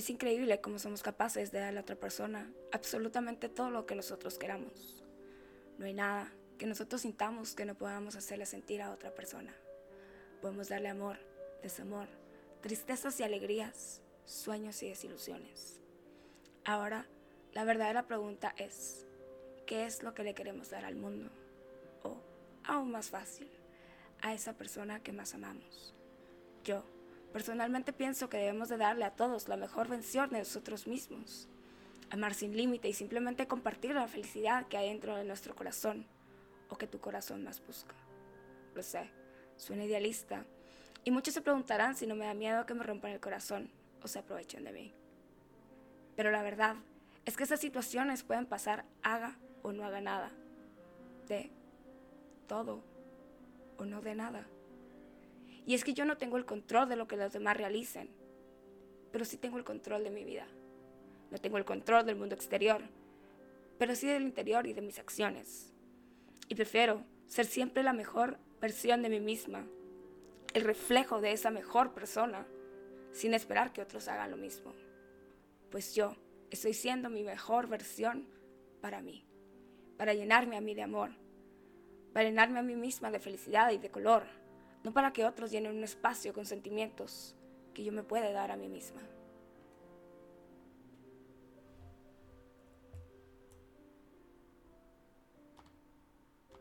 Es increíble cómo somos capaces de darle a otra persona absolutamente todo lo que nosotros queramos. No hay nada que nosotros sintamos que no podamos hacerle sentir a otra persona. Podemos darle amor, desamor, tristezas y alegrías, sueños y desilusiones. Ahora, la verdadera pregunta es, ¿qué es lo que le queremos dar al mundo? O, aún más fácil, a esa persona que más amamos. Yo, personalmente pienso que debemos de darle a todos la mejor versión de nosotros mismos. Amar sin límite y simplemente compartir la felicidad que hay dentro de nuestro corazón o que tu corazón más busca. Lo sé, suena idealista y muchos se preguntarán si no me da miedo que me rompan el corazón o se aprovechen de mí. Pero la verdad es que esas situaciones pueden pasar haga o no haga nada. De todo o no de nada. Y es que yo no tengo el control de lo que los demás realicen, pero sí tengo el control de mi vida. No tengo el control del mundo exterior, pero sí del interior y de mis acciones. Y prefiero ser siempre la mejor versión de mí misma, el reflejo de esa mejor persona, sin esperar que otros hagan lo mismo. Pues yo estoy siendo mi mejor versión para mí, para llenarme a mí de amor, para llenarme a mí misma de felicidad y de color, no para que otros llenen un espacio con sentimientos que yo me pueda dar a mí misma.